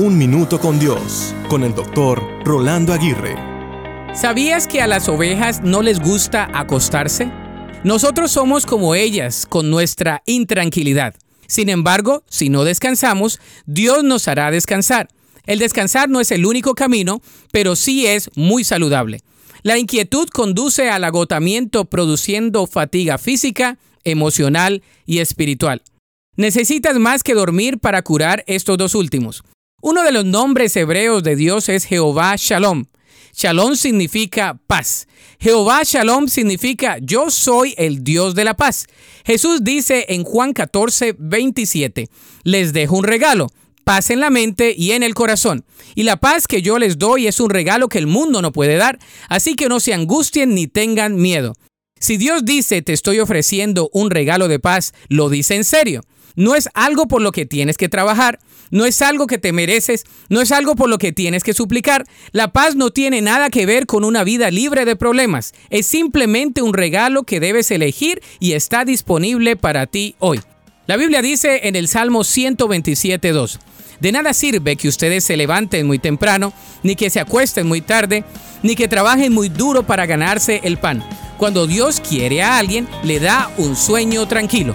Un Minuto con Dios, con el doctor Rolando Aguirre. ¿Sabías que a las ovejas no les gusta acostarse? Nosotros somos como ellas, con nuestra intranquilidad. Sin embargo, si no descansamos, Dios nos hará descansar. El descansar no es el único camino, pero sí es muy saludable. La inquietud conduce al agotamiento produciendo fatiga física, emocional y espiritual. Necesitas más que dormir para curar estos dos últimos. Uno de los nombres hebreos de Dios es Jehová Shalom. Shalom significa paz. Jehová Shalom significa yo soy el Dios de la paz. Jesús dice en Juan 14, 27, les dejo un regalo, paz en la mente y en el corazón. Y la paz que yo les doy es un regalo que el mundo no puede dar, así que no se angustien ni tengan miedo. Si Dios dice te estoy ofreciendo un regalo de paz, lo dice en serio. No es algo por lo que tienes que trabajar, no es algo que te mereces, no es algo por lo que tienes que suplicar. La paz no tiene nada que ver con una vida libre de problemas, es simplemente un regalo que debes elegir y está disponible para ti hoy. La Biblia dice en el Salmo 127.2, de nada sirve que ustedes se levanten muy temprano, ni que se acuesten muy tarde, ni que trabajen muy duro para ganarse el pan. Cuando Dios quiere a alguien, le da un sueño tranquilo.